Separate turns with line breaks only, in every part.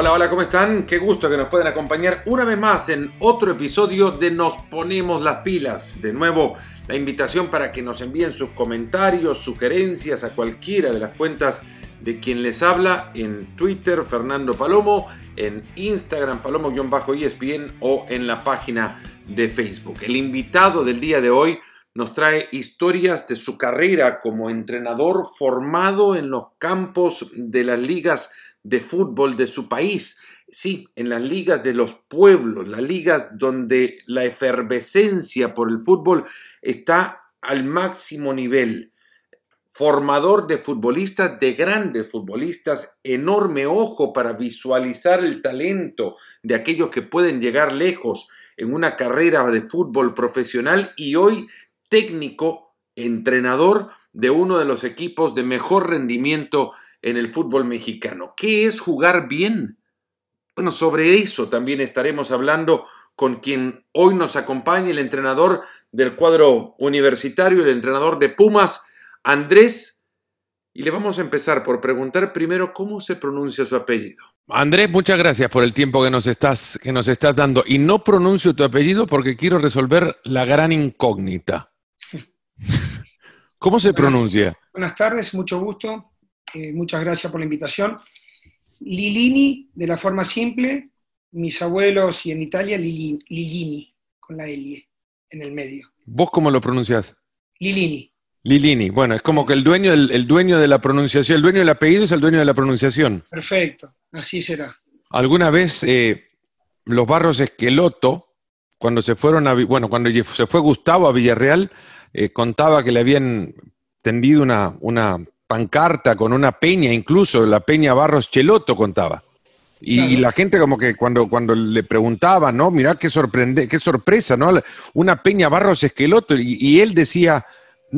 Hola, hola, ¿cómo están? Qué gusto que nos pueden acompañar una vez más en otro episodio de Nos Ponemos las Pilas. De nuevo, la invitación para que nos envíen sus comentarios, sugerencias a cualquiera de las cuentas de quien les habla en Twitter, Fernando Palomo, en Instagram, Palomo-ESPN o en la página de Facebook. El invitado del día de hoy nos trae historias de su carrera como entrenador formado en los campos de las ligas de fútbol de su país. Sí, en las ligas de los pueblos, las ligas donde la efervescencia por el fútbol está al máximo nivel. Formador de futbolistas, de grandes futbolistas, enorme ojo para visualizar el talento de aquellos que pueden llegar lejos en una carrera de fútbol profesional y hoy técnico, entrenador de uno de los equipos de mejor rendimiento en el fútbol mexicano. ¿Qué es jugar bien? Bueno, sobre eso también estaremos hablando con quien hoy nos acompaña, el entrenador del cuadro universitario, el entrenador de Pumas, Andrés. Y le vamos a empezar por preguntar primero cómo se pronuncia su apellido. Andrés, muchas gracias por el tiempo que nos estás, que nos estás dando. Y no pronuncio tu apellido porque quiero resolver la gran incógnita. ¿Cómo se pronuncia?
Buenas tardes, mucho gusto. Eh, muchas gracias por la invitación. Lilini, de la forma simple, mis abuelos y en Italia Lilini, con la L en el medio.
¿Vos cómo lo pronuncias?
Lilini.
Lilini, bueno, es como que el dueño, el, dueño de la pronunciación, el dueño del apellido es el dueño de la pronunciación.
Perfecto, así será.
¿Alguna vez eh, los barros Esqueloto, cuando se fueron a, bueno, cuando se fue Gustavo a Villarreal, eh, contaba que le habían tendido una, una pancarta con una peña, incluso la peña Barros Cheloto contaba. Y, la gente como que cuando, cuando le preguntaba, ¿no? Mirá qué, sorprende, qué sorpresa, ¿no? Una peña Barros Esqueloto. Y, él decía,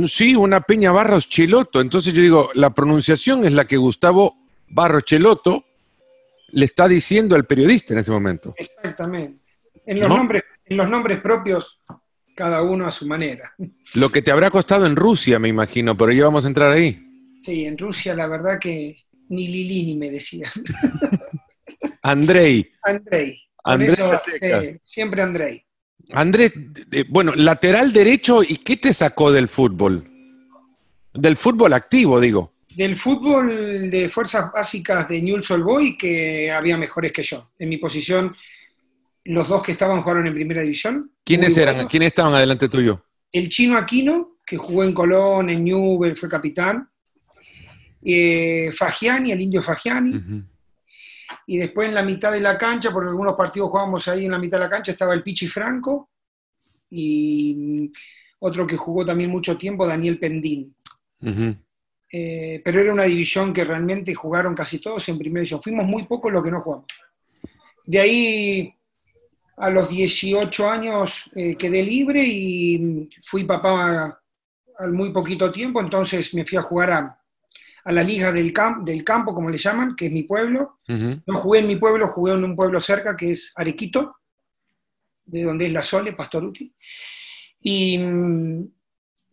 sí, una peña Barros Cheloto. Entonces yo digo, la pronunciación es la que Gustavo Barros Cheloto le está diciendo al periodista en ese momento.
Exactamente. En los, nombres, en los nombres propios, cada uno a su manera.
Lo que te habrá costado en Rusia, me imagino, pero ya vamos a entrar ahí.
Sí, en Rusia la verdad que ni Lili ni me decían.
Andrei.
Andrei. siempre Andrei.
Andrés, eh, bueno, lateral derecho, ¿y qué te sacó del fútbol? Del fútbol activo, digo.
Del fútbol de fuerzas básicas de Newell's Old Boy, que había mejores que yo. En mi posición, los dos que estaban jugaron en primera división.
¿Quiénes eran? ¿Quiénes estaban adelante tuyo?
El chino Aquino, que jugó en Colón, en Newell, fue capitán eh, Fagiani, el indio Fagiani. Y después en la mitad de la cancha, porque algunos partidos jugábamos ahí en la mitad de la cancha, estaba el Pichi Franco y otro que jugó también mucho tiempo, Daniel Pendín. Eh, pero era una división que realmente jugaron casi todos en primera división. Fuimos muy pocos los que no jugamos. De ahí a los 18 años eh, quedé libre y fui papá al muy poquito tiempo, entonces me fui a jugar a, a la liga del, del campo, como le llaman, que es mi pueblo. No jugué en mi pueblo, jugué en un pueblo cerca que es Arequito, de donde es la Sole, Pastoruti. Y,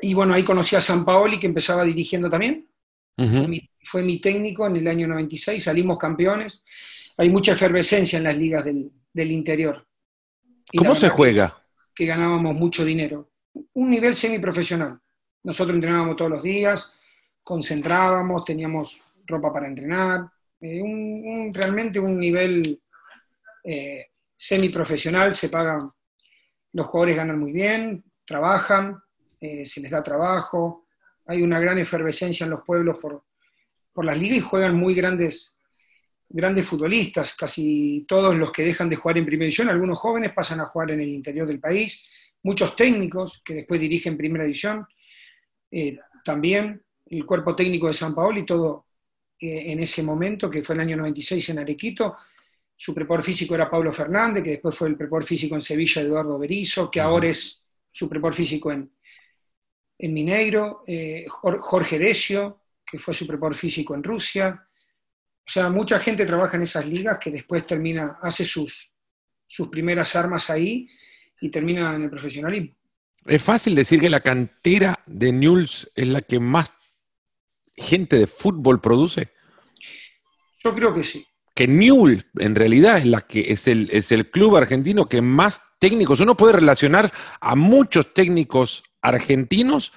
y bueno, ahí conocí a San Paoli, que empezaba dirigiendo también. fue, mi, técnico en el año 96, salimos campeones. Hay mucha efervescencia en las ligas del, del interior.
¿Cómo se juega?
Que, que ganábamos mucho dinero. Un nivel semiprofesional. Nosotros entrenábamos todos los días, concentrábamos, teníamos ropa para entrenar, eh, realmente un nivel eh, semiprofesional, se pagan, los jugadores ganan muy bien, trabajan, eh, se les da trabajo, hay una gran efervescencia en los pueblos por, por las ligas y juegan muy grandes, grandes futbolistas, casi todos los que dejan de jugar en primera división, algunos jóvenes pasan a jugar en el interior del país, muchos técnicos que después dirigen primera división, también el cuerpo técnico de San Paolo y todo eh, en ese momento, que fue el año 96 en Arequito. Su prepor físico era Pablo Fernández, que después fue el prepor físico en Sevilla, Eduardo Berizo, que ahora es su prepor físico en, en Mineiro. Eh, Jorge Decio, que fue su prepor físico en Rusia. O sea, mucha gente trabaja en esas ligas que después termina, hace sus, sus primeras armas ahí y termina en el profesionalismo.
Es fácil decir que la cantera de Newell's es la que más gente de fútbol produce?
Yo creo que sí.
que Newell en realidad es, la que, es, el, es el club argentino que más técnicos, uno puede relacionar a muchos técnicos argentinos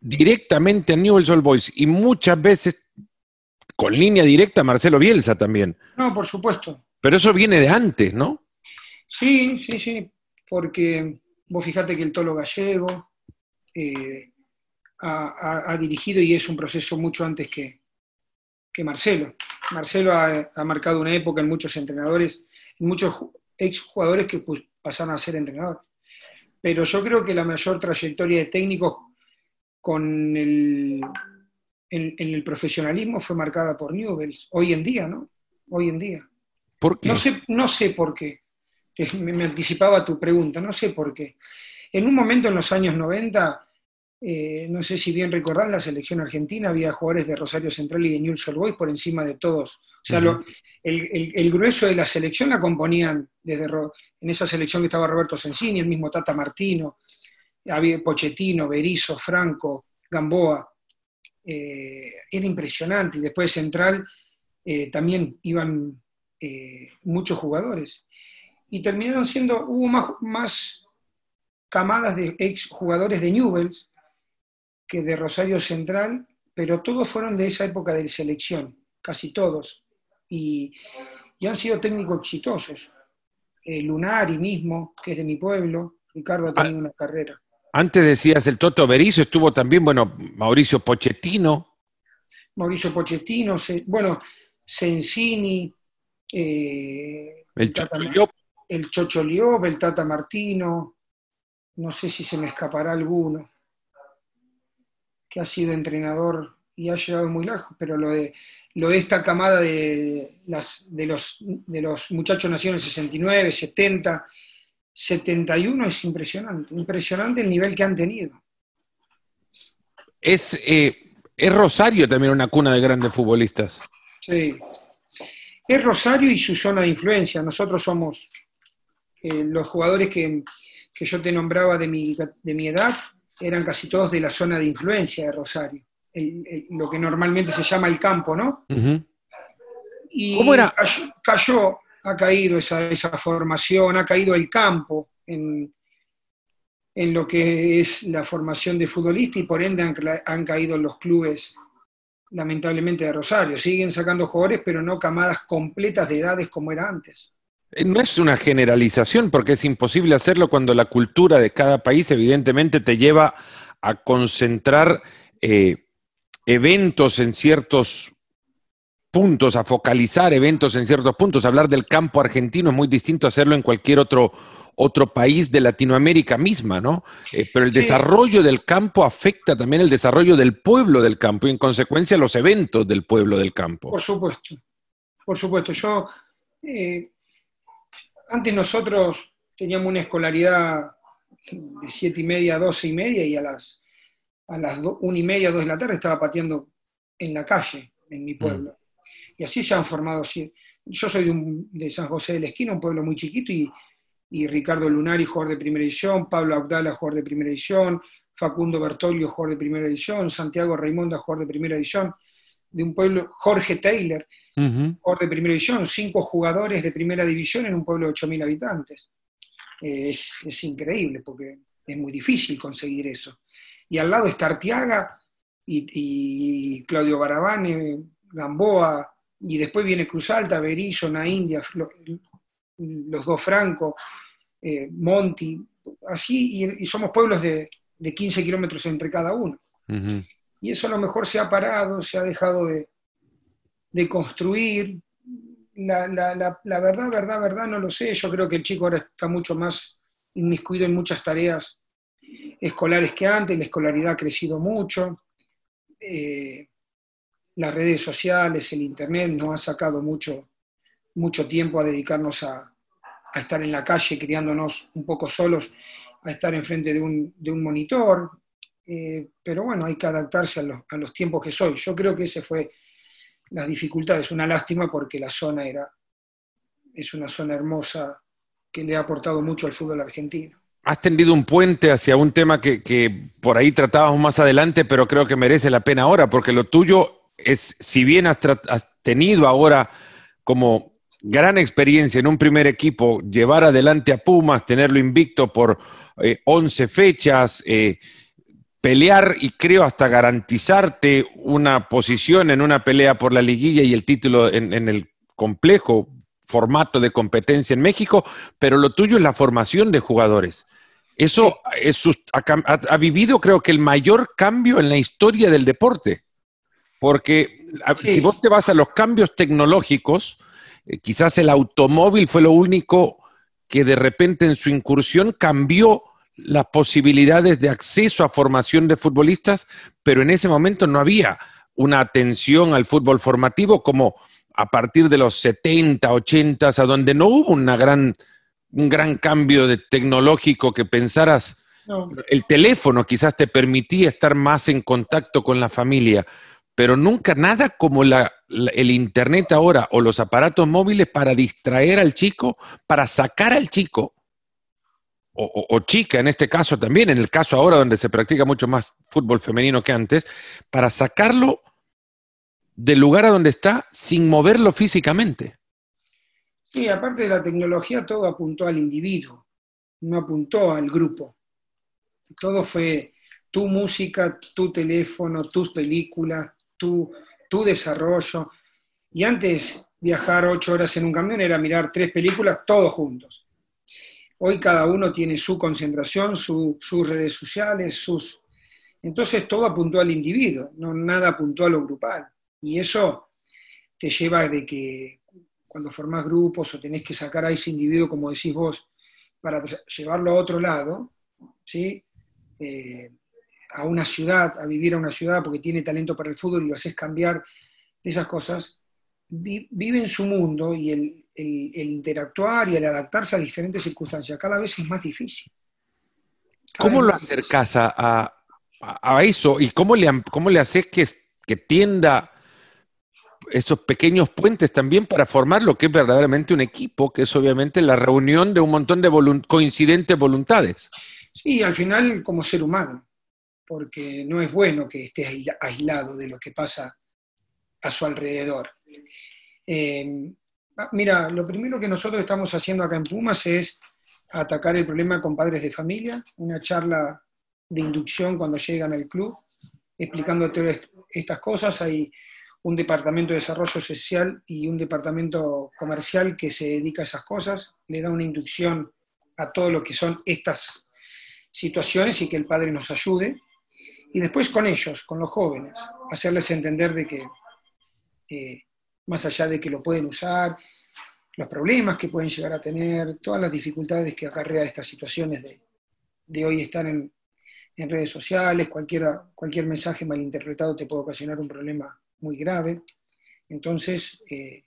directamente a Newell's Old Boys y muchas veces con línea directa a Marcelo Bielsa también.
No, por supuesto.
Pero eso viene de antes, ¿no?
Sí, sí, sí, porque vos fijate que el Tolo Gallego eh, ha, dirigido y es un proceso mucho antes que, que Marcelo. Marcelo ha, marcado una época en muchos entrenadores, en muchos exjugadores que pues, pasaron a ser entrenadores. Pero yo creo que la mayor trayectoria de técnicos con el, en, el profesionalismo fue marcada por Newells, hoy en día, ¿no? Hoy en día.
¿Por qué?
No sé, no sé por qué. Me, anticipaba tu pregunta, no sé por qué. En un momento en los años 90, eh, no sé si bien recordás, la selección argentina había jugadores de Rosario Central y de Newell's Old Boys por encima de todos. O sea, el, grueso de la selección la componían desde en esa selección que estaba Roberto Sensini, el mismo Tata Martino, había Pochettino, Berizzo, Franco, Gamboa. Eh, era impresionante. Y después de Central eh, también iban muchos jugadores. Y terminaron siendo, hubo más, más camadas de ex jugadores de Newells que de Rosario Central, pero todos fueron de esa época de selección, casi todos. Y, han sido técnicos exitosos. Lunari mismo, que es de mi pueblo, Ricardo ha tenido ah, una carrera.
Antes decías el Toto Berizo, estuvo también, bueno, Mauricio Pochettino.
Mauricio Pochettino, bueno, Sensini, eh,
el,
Chocho Liop. el Tata Martino, no sé si se me escapará alguno, que ha sido entrenador y ha llegado muy lejos, pero lo de, lo de esta camada de, las, de, los, de los muchachos nacidos en el 69, 70, 71 es impresionante, impresionante el nivel que han tenido.
Es, eh, es Rosario también una cuna de grandes futbolistas.
Sí, es Rosario y su zona de influencia. Nosotros somos eh, los jugadores que, yo te nombraba de mi, de mi, edad, eran casi todos de la zona de influencia de Rosario, lo que normalmente se llama el campo, ¿no? Y ¿Cómo era? cayó ha caído esa, esa formación, ha caído el campo en, en, lo que es la formación de futbolista y por ende han, caído los clubes, lamentablemente, de Rosario. Siguen sacando jugadores, pero no camadas completas de edades como era antes.
Eh, no es una generalización porque es imposible hacerlo cuando la cultura de cada país evidentemente te lleva a concentrar eh, eventos en ciertos puntos, a focalizar eventos en ciertos puntos. Hablar del campo argentino es muy distinto a hacerlo en cualquier otro, otro país de Latinoamérica misma, ¿no? Eh, pero el desarrollo del campo afecta también el desarrollo del pueblo del campo y en consecuencia los eventos del pueblo del campo.
Por supuesto, por supuesto. Yo, eh, antes nosotros teníamos una escolaridad de siete y media a doce y media y a las, a las una y media, dos de la tarde estaba pateando en la calle, en mi mm. pueblo. Y así se han formado. Yo soy de, San José de la Esquina, un pueblo muy chiquito, y, Ricardo Lunari, jugador de primera edición, Pablo Abdala, jugador de primera edición, Facundo Bertolio, jugador de primera edición, Santiago Raimonda, jugador de primera edición, de un pueblo, Jorge Taylor, jugador de primera edición, cinco jugadores de primera división en un pueblo de 8.000 habitantes. es, increíble porque es muy difícil conseguir eso. Y al lado está Artiaga y, y Claudio Barabane, Gamboa, y después viene Cruz Alta, Berillo, India, los dos Franco, eh, Monti, así, y, somos pueblos de, 15 kilómetros entre cada uno. Y eso a lo mejor se ha parado, se ha dejado de, construir. La, verdad, verdad, verdad, no lo sé. Yo creo que el chico ahora está mucho más inmiscuido en muchas tareas escolares que antes, la escolaridad ha crecido mucho. Eh, las redes sociales, el Internet nos ha sacado mucho, mucho tiempo a dedicarnos a, estar en la calle criándonos un poco solos, a estar enfrente de un, de un monitor. Eh, pero bueno, hay que adaptarse a los, a los, tiempos que soy. Yo creo que ese fue las dificultades. Una lástima porque la zona era, es una zona hermosa que le ha aportado mucho al fútbol argentino.
Has tendido un puente hacia un tema que, que por ahí tratábamos más adelante, pero creo que merece la pena ahora, porque lo tuyo es, si bien has, tenido ahora como gran experiencia en un primer equipo, llevar adelante a Pumas, tenerlo invicto por 11 eh, fechas, eh, pelear y creo hasta garantizarte una posición en una pelea por la liguilla y el título en, el complejo formato de competencia en México, pero lo tuyo es la formación de jugadores. Eso ha, vivido creo que el mayor cambio en la historia del deporte, porque si vos te vas a los cambios tecnológicos, eh, quizás el automóvil fue lo único que de repente en su incursión cambió las posibilidades de acceso a formación de futbolistas, pero en ese momento no había una atención al fútbol formativo como a partir de los 70, 80, a donde no hubo una gran, un gran cambio de tecnológico que pensaras, el teléfono quizás te permitía estar más en contacto con la familia, pero nunca nada como la, el Internet ahora o los aparatos móviles para distraer al chico, para sacar al chico, o, chica en este caso también, en el caso ahora donde se practica mucho más fútbol femenino que antes, para sacarlo del lugar a donde está sin moverlo físicamente.
Sí, aparte de la tecnología, todo apuntó al individuo, no apuntó al grupo. Todo fue tu música, tu teléfono, tus películas, tu, tu desarrollo. Y antes viajar ocho horas en un camión era mirar tres películas todos juntos. Hoy cada uno tiene su concentración, sus redes sociales, sus... Entonces todo apuntó al individuo, no nada apuntó a lo grupal. Y eso te lleva de que cuando formás grupos o tenés que sacar a ese individuo, como decís vos, para llevarlo a otro lado, ¿sí? Eh, a una ciudad, a vivir a una ciudad porque tiene talento para el fútbol y lo haces cambiar esas cosas, vive en su mundo y el, interactuar y el adaptarse a diferentes circunstancias cada vez es más difícil.
¿Cómo lo acercas a, eso y cómo le, cómo le haces que, que tienda esos pequeños puentes también para formar lo que es verdaderamente un equipo, que es obviamente la reunión de un montón de coincidentes voluntades?
Sí, al final como ser humano porque no es bueno que esté aislado de lo que pasa a su alrededor. Eh, mira, lo primero que nosotros estamos haciendo acá en Pumas es atacar el problema con padres de familia, una charla de inducción cuando llegan al club, explicando estas cosas. Hay un departamento de desarrollo social y un departamento comercial que se dedica a esas cosas, le da una inducción a todo lo que son estas situaciones y que el padre nos ayude y después con ellos, con los jóvenes, hacerles entender de que, eh, más allá de que lo pueden usar, los problemas que pueden llegar a tener, todas las dificultades que acarrea estas situaciones de, hoy estar en, redes sociales, cualquier mensaje malinterpretado te puede ocasionar un problema muy grave. Entonces, eh,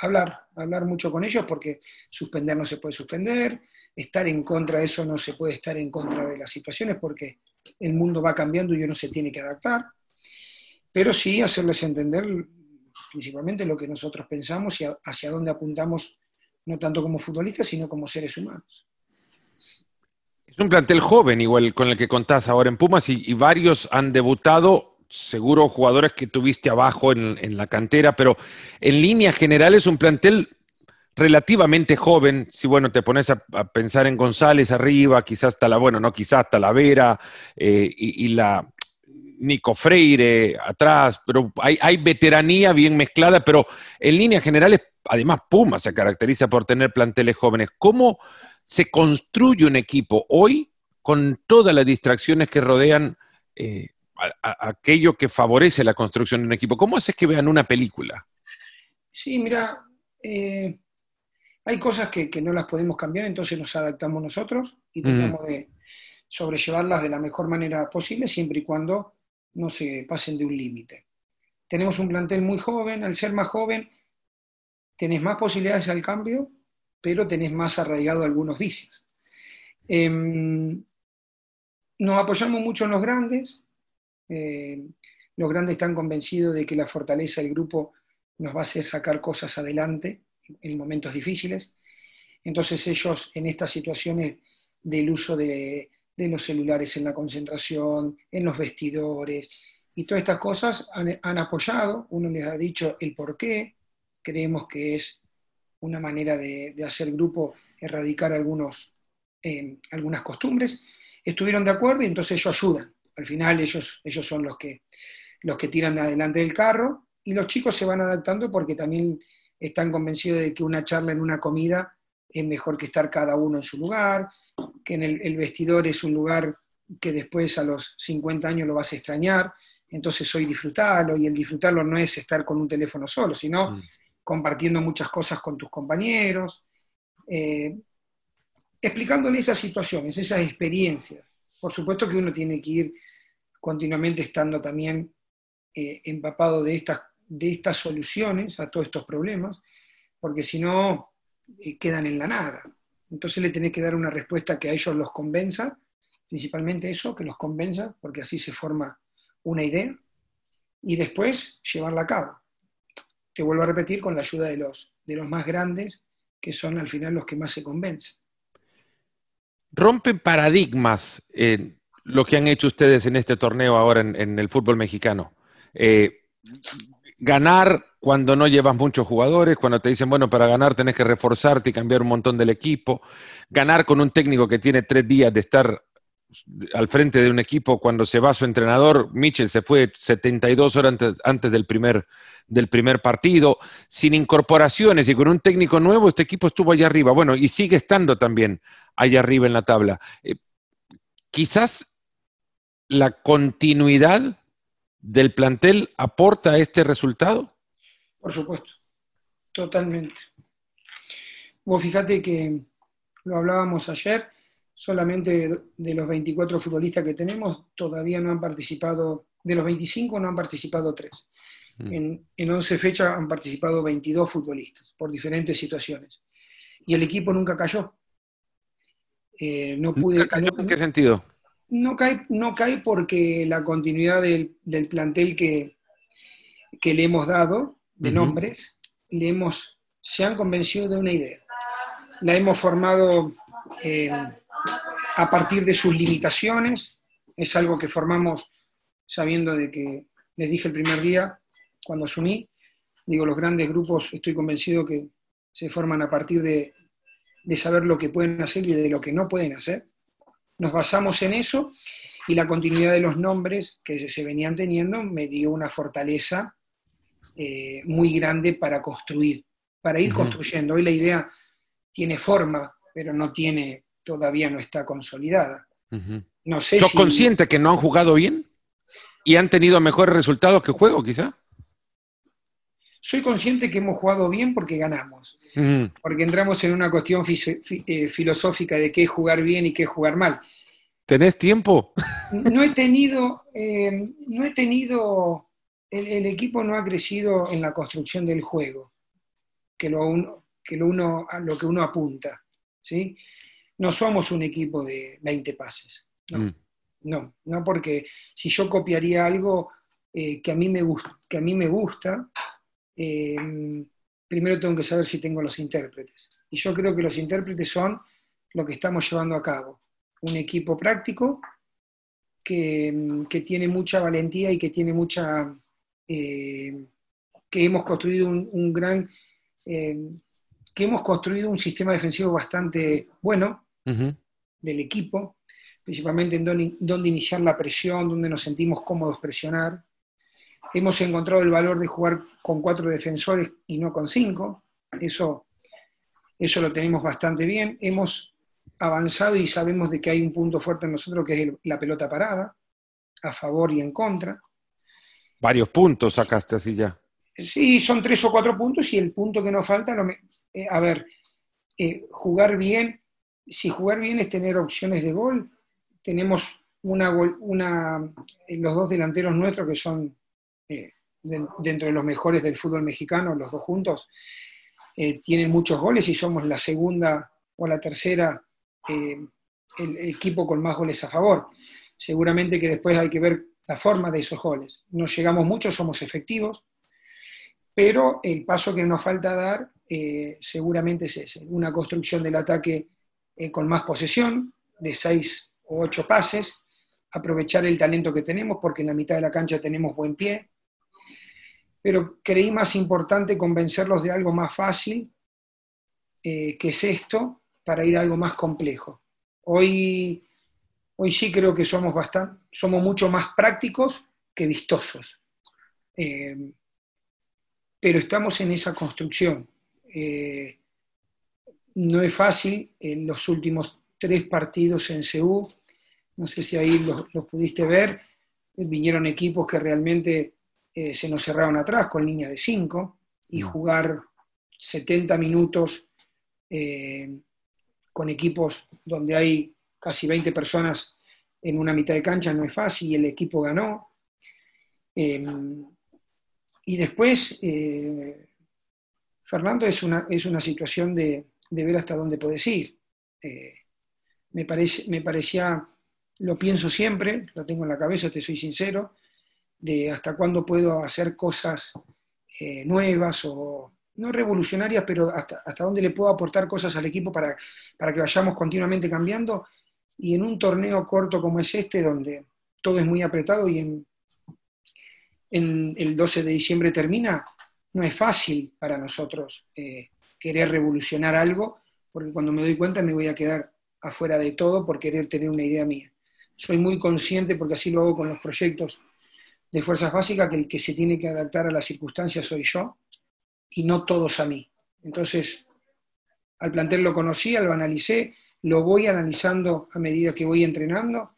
hablar, hablar mucho con ellos porque suspender no se puede suspender, estar en contra de eso no se puede estar en contra de las situaciones porque el mundo va cambiando y uno se tiene que adaptar, pero sí hacerles entender principalmente lo que nosotros pensamos y hacia dónde apuntamos, no tanto como futbolistas, sino como seres humanos.
Es un plantel joven, igual con el que contás ahora en Pumas, y, varios han debutado, seguro jugadores que tuviste abajo en, la cantera, pero en línea general es un plantel relativamente joven, si bueno, te pones a, pensar en González arriba, quizás la, bueno, no quizás hasta la Vera eh, y, la Nico Freire atrás, pero hay, hay, veteranía bien mezclada, pero en líneas generales, además Puma se caracteriza por tener planteles jóvenes. ¿Cómo se construye un equipo hoy con todas las distracciones que rodean eh, aquello que favorece la construcción de un equipo? ¿Cómo haces que vean una película?
Sí, mira, eh, hay cosas que, no las podemos cambiar, entonces nos adaptamos nosotros y tratamos de sobrellevarlas de la mejor manera posible, siempre y cuando no se pasen de un límite. Tenemos un plantel muy joven, al ser más joven, tenés más posibilidades al cambio, pero tenés más arraigado algunos vicios. Em, nos apoyamos mucho en los grandes. Eh, los grandes están convencidos de que la fortaleza del grupo nos va a hacer sacar cosas adelante en momentos difíciles. Entonces ellos en estas situaciones del uso de, los celulares en la concentración, en los vestidores y todas estas cosas han, apoyado, uno les ha dicho el por qué, creemos que es una manera de, hacer grupo, erradicar algunos, eh, algunas costumbres. Estuvieron de acuerdo y entonces ellos ayudan. Al final ellos, ellos son los que, los que tiran adelante del carro y los chicos se van adaptando porque también están convencidos de que una charla en una comida es mejor que estar cada uno en su lugar, que en el, vestidor es un lugar que después a los 50 años lo vas a extrañar, entonces hoy disfrutarlo y el disfrutarlo no es estar con un teléfono solo, sino mm. compartiendo muchas cosas con tus compañeros, eh, explicándole esas situaciones, esas experiencias. Por supuesto que uno tiene que ir continuamente estando también eh, empapado de estas, de estas soluciones a todos estos problemas, porque si no, eh, quedan en la nada. Entonces le tenés que dar una respuesta que a ellos los convenza, principalmente eso, que los convenza, porque así se forma una idea, y después llevarla a cabo. Te vuelvo a repetir con la ayuda de los, de los más grandes, que son al final los que más se convencen.
Rompen paradigmas eh, lo que han hecho ustedes en este torneo ahora en, el fútbol mexicano. Eh, ganar cuando no llevas muchos jugadores, cuando te dicen, bueno, para ganar tenés que reforzarte y cambiar un montón del equipo, ganar con un técnico que tiene tres días de estar al frente de un equipo cuando se va su entrenador, Mitchell se fue 72 horas antes, del, primer, del primer partido, sin incorporaciones y con un técnico nuevo, este equipo estuvo allá arriba, bueno, y sigue estando también allá arriba en la tabla. Eh, quizás la continuidad del plantel aporta este resultado?
Por supuesto, totalmente. Vos fíjate que lo hablábamos ayer, solamente de los 24 futbolistas que tenemos, todavía no han participado, de los 25 no han participado 3. Mm. En, en 11 fechas han participado 22 futbolistas por diferentes situaciones. Y el equipo nunca cayó.
Eh, no pude, ¿En qué sentido?
No cae, no cae porque la continuidad del, plantel que, que, le hemos dado, de nombres, le hemos, se han convencido de una idea. La hemos formado eh, a partir de sus limitaciones, es algo que formamos sabiendo de que, les dije el primer día, cuando asumí, digo, los grandes grupos estoy convencido que se forman a partir de, de saber lo que pueden hacer y de lo que no pueden hacer. Nos basamos en eso y la continuidad de los nombres que se venían teniendo me dio una fortaleza eh, muy grande para construir, para ir construyendo. Hoy la idea tiene forma, pero no tiene, todavía no está consolidada.
No sé ¿Sos consciente que no han jugado bien? ¿Y han tenido mejores resultados que juego, quizá?
Soy consciente que hemos jugado bien porque ganamos, porque entramos en una cuestión eh, filosófica de qué es jugar bien y qué es jugar mal.
¿Tenés tiempo?
No he tenido, eh, no he tenido, el, equipo no ha crecido en la construcción del juego, que lo, uno, que lo, uno, lo que uno apunta, ¿sí? No somos un equipo de 20 pases, no, mm. no, no porque si yo copiaría algo eh, que, a mí me que a mí me gusta, eh, primero tengo que saber si tengo los intérpretes. Y yo creo que los intérpretes son lo que estamos llevando a cabo. Un equipo práctico que, tiene mucha valentía y que tiene mucha... Eh, que hemos construido un, gran... Eh, que hemos construido un sistema defensivo bastante bueno del equipo, principalmente en donde iniciar la presión, donde nos sentimos cómodos presionar, Hemos encontrado el valor de jugar con cuatro defensores y no con cinco. Eso, eso lo tenemos bastante bien. Hemos avanzado y sabemos de que hay un punto fuerte en nosotros que es la pelota parada, a favor y en contra.
Varios puntos sacaste así ya.
Sí, son tres o cuatro puntos y el punto que nos falta, eh, a ver, eh, jugar bien, si jugar bien es tener opciones de gol, tenemos una, una, los dos delanteros nuestros que son eh, dentro de los mejores del fútbol mexicano, los dos juntos, eh, tienen muchos goles y somos la segunda o la tercera eh, el equipo con más goles a favor. Seguramente que después hay que ver la forma de esos goles. No llegamos mucho, somos efectivos, pero el paso que nos falta dar seguramente es ese, una construcción del ataque con más posesión, de seis o ocho pases, aprovechar el talento que tenemos, porque en la mitad de la cancha tenemos buen pie, pero creí más importante convencerlos de algo más fácil, eh, que es esto, para ir a algo más complejo. Hoy, hoy sí creo que somos, bastante, somos mucho más prácticos que vistosos. Eh, pero estamos en esa construcción. Eh, no es fácil, en los últimos tres partidos en Seúl, no sé si ahí los, pudiste ver, vinieron equipos que realmente eh, se nos cerraron atrás con línea de cinco y mm. jugar 70 minutos con equipos donde hay casi 20 personas en una mitad de cancha no es fácil y el equipo ganó. Y después, eh, Fernando, es una, es una situación de, ver hasta dónde puedes ir. Eh, me, parece, me parecía, lo pienso siempre, lo tengo en la cabeza, te soy sincero, de hasta cuándo puedo hacer cosas eh, nuevas o no revolucionarias, pero hasta, hasta dónde le puedo aportar cosas al equipo para, para que vayamos continuamente cambiando. Y en un torneo corto como es este, donde todo es muy apretado y en el 12 de diciembre termina, no es fácil para nosotros eh, querer revolucionar algo, porque cuando me doy cuenta me voy a quedar afuera de todo por querer tener una idea mía. Soy muy consciente, porque así lo hago con los proyectos de fuerzas básicas, que el que se tiene que adaptar a las circunstancias soy yo y no todos a mí. Entonces, al plantel lo conocí, lo analicé, lo voy analizando a medida que voy entrenando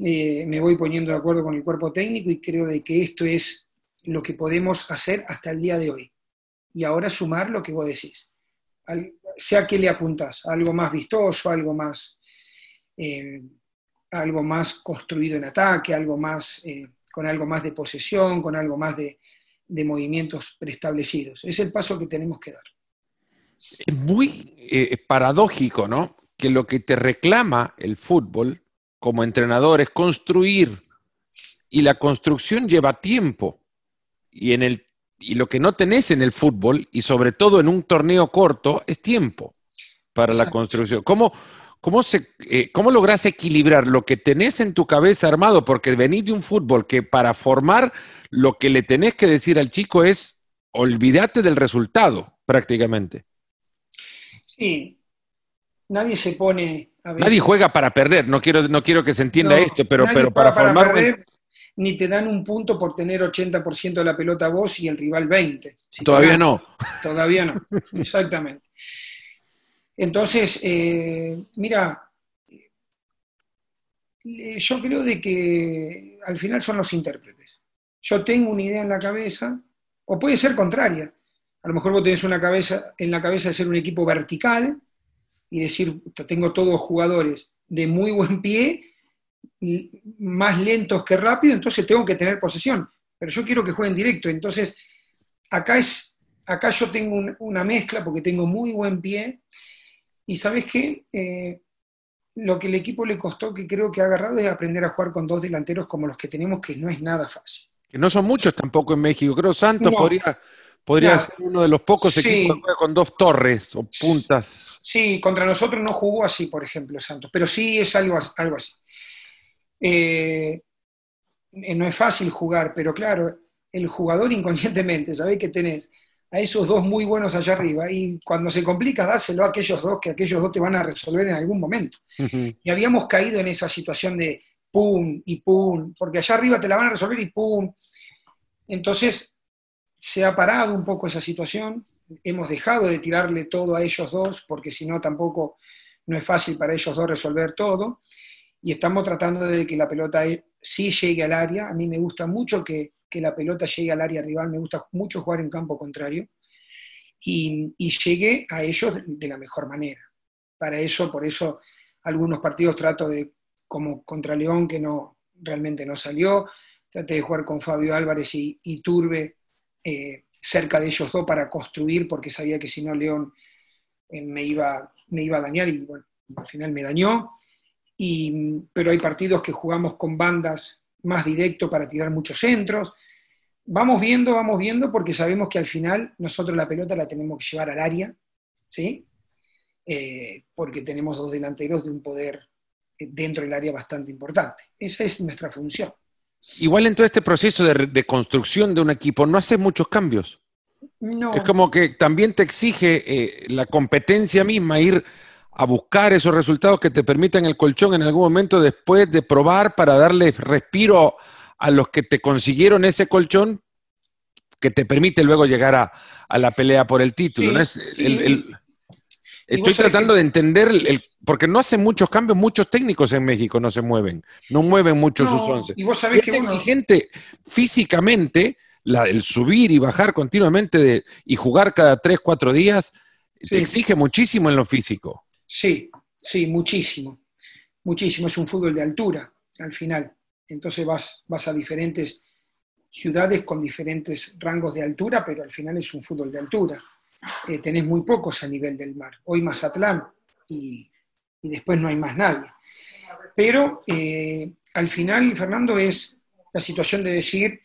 eh, me voy poniendo de acuerdo con el cuerpo técnico y creo de que esto es lo que podemos hacer hasta el día de hoy. Y ahora sumar lo que vos decís. sea que le apuntas, algo más vistoso, algo más, eh, algo más construido en ataque, algo más, eh, con algo más de posesión, con algo más de, de movimientos preestablecidos. Es el paso que tenemos que dar.
Es muy paradójico, ¿no? Que lo que te reclama el fútbol como entrenador es construir y la construcción lleva tiempo. Y, en el, y lo que no tenés en el fútbol, y sobre todo en un torneo corto, es tiempo para la construcción. ¿Cómo, cómo, se, eh, ¿Cómo lográs equilibrar lo que tenés en tu cabeza armado? Porque venís de un fútbol que para formar lo que le tenés que decir al chico es, olvídate del resultado, prácticamente.
Sí, nadie se pone
Nadie juega para perder, no quiero, no quiero que se entienda esto, pero, pero para, formar...
ni te dan un punto por tener 80% de la pelota vos y el rival 20%.
todavía no.
Todavía no, exactamente. Entonces, eh, mira, eh, yo creo de que al final son los intérpretes. Yo tengo una idea en la cabeza, o puede ser contraria. A lo mejor vos tenés una cabeza en la cabeza de ser un equipo vertical, y decir, tengo todos jugadores de muy buen pie, más lentos que rápido, entonces tengo que tener posesión. Pero yo quiero que jueguen directo. Entonces, acá, es, acá yo tengo una mezcla porque tengo muy buen pie. Y sabes qué? Eh, lo que el equipo le costó, que creo que ha agarrado, es aprender a jugar con dos delanteros como los que tenemos, que no es nada fácil.
Que no son muchos tampoco en México. Creo Santos podría Podría ser uno de los pocos equipos que juega con dos torres o puntas.
Sí, contra nosotros no jugó así, por ejemplo, Santos, pero sí es algo, algo así. Eh, no es fácil jugar, pero claro, el jugador inconscientemente, sabés que tenés a esos dos muy buenos allá arriba y cuando se complica, dáselo a aquellos dos, que aquellos dos te van a resolver en algún momento. Y habíamos caído en esa situación de pum y pum, porque allá arriba te la van a resolver y pum. Entonces, se ha parado un poco esa situación, hemos dejado de tirarle todo a ellos dos, porque si no tampoco no es fácil para ellos dos resolver todo, y estamos tratando de que la pelota sí llegue al área, a mí me gusta mucho que, la pelota llegue al área rival, me gusta mucho jugar en campo contrario, y, llegue a ellos de la mejor manera. Para eso, por eso, algunos partidos trato de, como contra León, que no realmente no salió, traté de jugar con Fabio Álvarez y, y Turbe eh, cerca de ellos dos para construir, porque sabía que si no León eh, me, iba, me iba a dañar y al final me dañó. Y, pero hay partidos que jugamos con bandas más directo para tirar muchos centros. Vamos viendo, vamos viendo, porque sabemos que al final nosotros la pelota la tenemos que llevar al área, ¿sí? Eh, porque tenemos dos delanteros de un poder dentro del área bastante importante. Esa es nuestra función.
Igual en todo este proceso de, construcción de un equipo, no hace muchos cambios. No. Es como que también te exige eh, la competencia misma ir a buscar esos resultados que te permitan el colchón en algún momento después de probar para darle respiro a los que te consiguieron ese colchón que te permite luego llegar a, la pelea por el título. ¿no? Es estoy tratando de entender, el, porque no hacen muchos cambios, muchos técnicos en México no se mueven, no mueven mucho sus once. Y vos sabés es exigente físicamente el subir y bajar continuamente de, y jugar cada tres, cuatro días, te exige muchísimo en lo físico.
Sí, sí, muchísimo. Muchísimo. Es un fútbol de altura al final. Entonces vas, vas a diferentes ciudades con diferentes rangos de altura, pero al final es un fútbol de altura. Eh, tenés muy pocos a nivel del mar. Hoy Mazatlán y, y después no hay más nadie. Pero eh, al final, Fernando, es la situación de decir,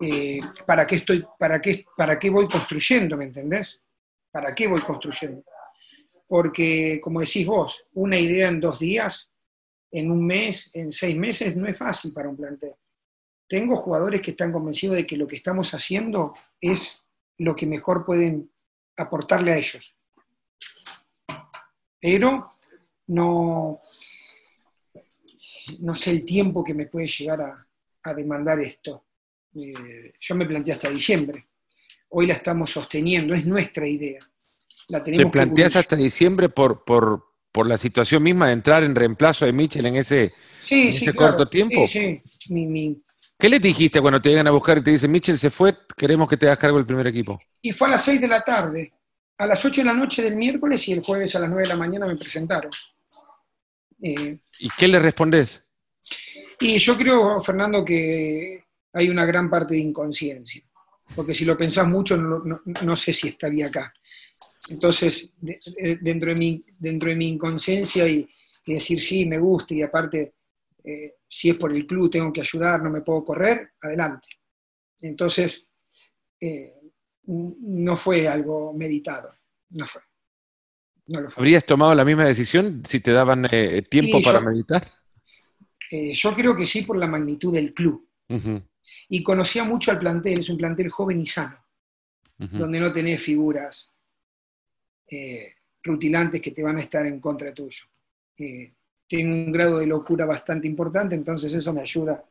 eh, ¿para, qué estoy, para, qué, ¿para qué voy construyendo? ¿Me entendés? ¿Para qué voy construyendo? Porque, como decís vos, una idea en dos días, en un mes, en seis meses, no es fácil para un plantel tengo jugadores que están convencidos de que lo que estamos haciendo es lo que mejor pueden aportarle a ellos. Pero no, no sé el tiempo que me puede llegar a, demandar esto. Eh, yo me planteé hasta diciembre. Hoy la estamos sosteniendo, es nuestra idea.
La tenemos ¿Te planteas hasta diciembre por, por, por, la situación misma de entrar en reemplazo de Mitchell en ese, ese corto tiempo? Sí, sí. Mi, ¿Qué les dijiste cuando te llegan a buscar y te dicen, Mitchell se fue, queremos que te hagas cargo del primer equipo?
Y fue a las 6 de la tarde, a las 8 de la noche del miércoles y el jueves a las 9 de la mañana me presentaron.
Eh, ¿Y qué le respondes?
Y yo creo, Fernando, que hay una gran parte de inconsciencia, porque si lo pensás mucho no, sé si estaría acá. Entonces, dentro, de mi, dentro de mi inconsciencia y, decir sí, me gusta y aparte eh, si es por el club, tengo que ayudar, no me puedo correr, adelante. Entonces, eh, no fue algo meditado, no fue.
¿Habrías tomado la misma decisión si te daban eh, tiempo para meditar?
Yo creo que sí por la magnitud del club. Y conocía mucho al plantel, es un plantel joven y sano, donde no tenés figuras rutilantes que te van a estar en contra tuyo tengo un grado de locura bastante importante, entonces eso me ayuda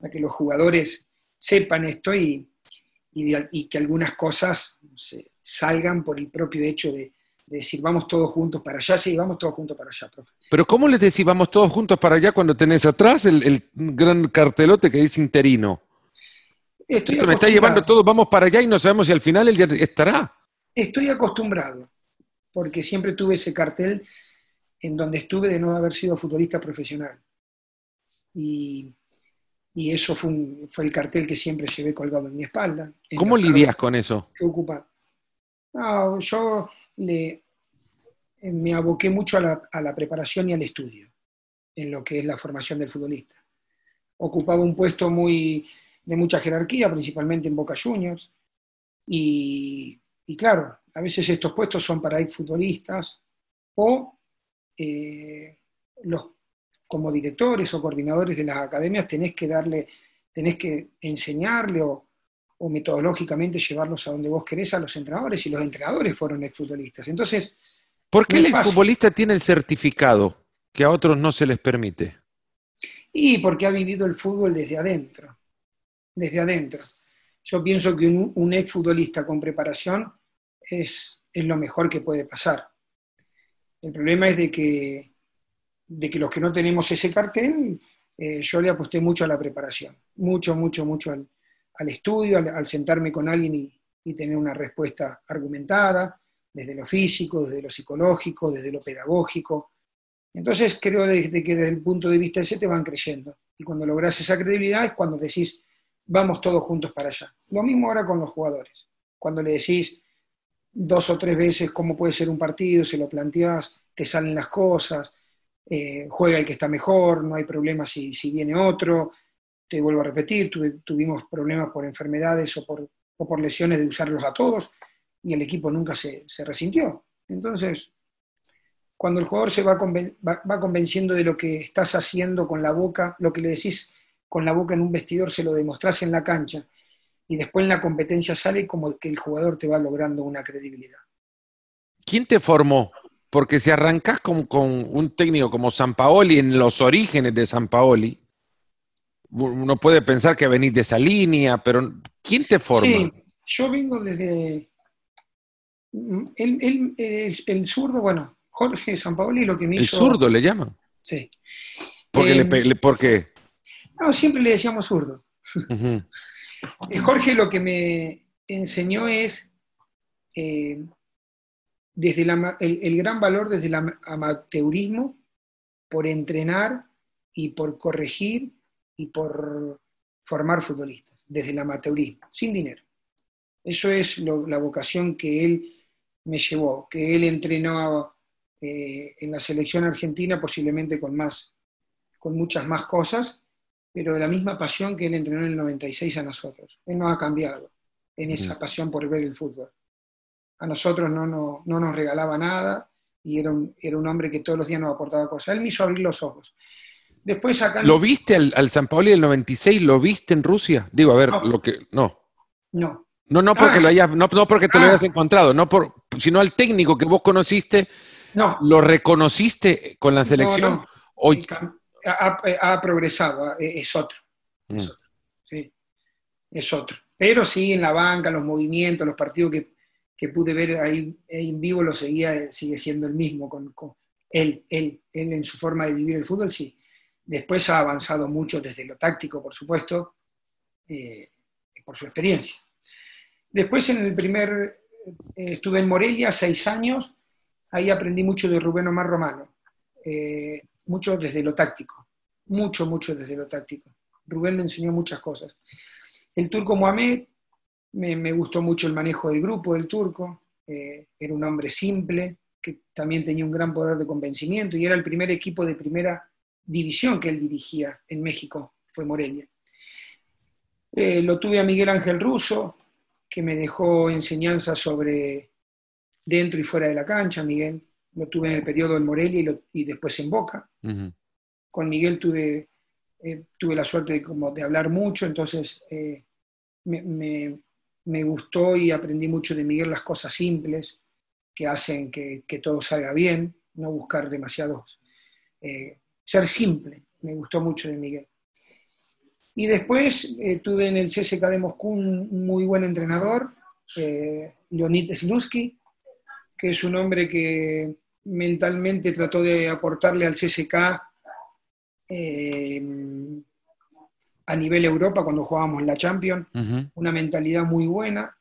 a que los jugadores sepan esto y, y, que algunas cosas salgan por el propio hecho de, decir vamos todos juntos para allá, sí, vamos todos juntos para allá, profe.
Pero ¿cómo les decís vamos todos juntos para allá cuando tenés atrás el, gran cartelote que dice interino? Estoy Esto me está llevando todos, vamos para allá y no sabemos si al final él ya estará.
Estoy acostumbrado, porque siempre tuve ese cartel en donde estuve de no haber sido futbolista profesional. Y, eso fue, fue, el cartel que siempre llevé colgado en mi espalda.
¿Cómo lidias con eso?
¿Qué ocupa? yo le, me aboqué mucho a la, a la, preparación y al estudio en lo que es la formación del futbolista. Ocupaba un puesto muy, de mucha jerarquía, principalmente en Boca Juniors, y, y claro, a veces estos puestos son para futbolistas o eh, los, como directores o coordinadores de las academias tenés que darle, tenés que enseñarle o, metodológicamente llevarlos a donde vos querés a los entrenadores y los entrenadores fueron exfutbolistas. Entonces,
¿por qué el exfutbolista tiene el certificado que a otros no se les permite?
Y porque ha vivido el fútbol desde adentro, desde adentro. Yo pienso que un, un exfutbolista con preparación es, es lo mejor que puede pasar. El problema es de que, de que los que no tenemos ese cartel, eh, yo le aposté mucho a la preparación, mucho, mucho, mucho al, estudio, al, sentarme con alguien y, tener una respuesta argumentada, desde lo físico, desde lo psicológico, desde lo pedagógico. Entonces creo que desde el punto de vista ese te van creyendo. Y cuando logras esa credibilidad es cuando decís, vamos todos juntos para allá. Lo mismo ahora con los jugadores. Cuando le decís, dos o tres veces cómo puede ser un partido, se lo planteas, te salen las cosas, eh, juega el que está mejor, no hay problema si, viene otro, te vuelvo a repetir, tuvimos problemas por enfermedades o por, por, lesiones de usarlos a todos y el equipo nunca se, resintió. Entonces, cuando el jugador se va, va, convenciendo de lo que estás haciendo con la boca, lo que le decís con la boca en un vestidor se lo demostrás en la cancha y después en la competencia sale como que el jugador te va logrando una credibilidad.
¿Quién te formó? Porque si arrancás con, con un técnico como San Paoli en los orígenes de San Paoli, uno puede pensar que venís de esa línea, pero ¿quién te forma? Sí,
yo vengo desde... El, el, zurdo, bueno, Jorge Sampaoli lo que me hizo...
¿El zurdo le llaman?
Sí.
¿Por, le, ¿Por qué?
No, siempre le decíamos zurdo. Eh, Jorge lo que me enseñó es eh, desde el, gran valor desde el amateurismo por entrenar y por corregir y por formar futbolistas, desde el amateurismo, sin dinero. Eso es la vocación que él me llevó, que él entrenó eh, en la selección argentina posiblemente con más, con muchas más cosas, pero de la misma pasión que él entrenó en el 96 a nosotros. Él no ha cambiado en esa pasión por ver el fútbol. A nosotros no, no, no nos regalaba nada y era un, era un hombre que todos los días nos aportaba cosas. Él me hizo abrir los ojos. Después acá...
¿Lo viste al, San Paoli del 96? ¿Lo viste en Rusia? Digo, a ver, lo que... No.
No.
No, no porque, lo hayas, no, porque te lo ah. hayas encontrado, no por, sino al técnico que vos conociste, no. ¿lo reconociste con la selección?
Hoy... Ha, progresado, es otro. Es mm. otro. Sí, es otro. Pero sí, en la banca, los movimientos, los partidos que, que pude ver ahí en vivo, lo seguía, sigue siendo el mismo. Con, con él, él, él en su forma de vivir el fútbol, sí. Después ha avanzado mucho desde lo táctico, por supuesto, eh, por su experiencia. Después en el primer, eh, estuve en Morelia seis años, ahí aprendí mucho de Rubén Omar Romano, eh, mucho desde lo táctico, mucho, mucho desde lo táctico. Rubén me enseñó muchas cosas. El turco Mohamed, me, gustó mucho el manejo del grupo del turco, era un hombre simple, que también tenía un gran poder de convencimiento y era el primer equipo de primera división que él dirigía en México, fue Morelia. Eh, lo tuve a Miguel Ángel Russo, que me dejó enseñanzas sobre dentro y fuera de la cancha, Miguel. Lo tuve en el periodo en Morelia y, después en Boca. Con Miguel tuve, eh, tuve la suerte de, como de hablar mucho, entonces eh, me, gustó y aprendí mucho de Miguel las cosas simples que hacen que, todo salga bien, no buscar demasiados ser simple, me gustó mucho de Miguel. Y después eh, tuve en el CSK de Moscú un muy buen entrenador, eh, Leonid Slusky, que es un hombre que mentalmente trató de aportarle al CSK eh, a nivel Europa cuando jugábamos en la Champions, una mentalidad muy buena.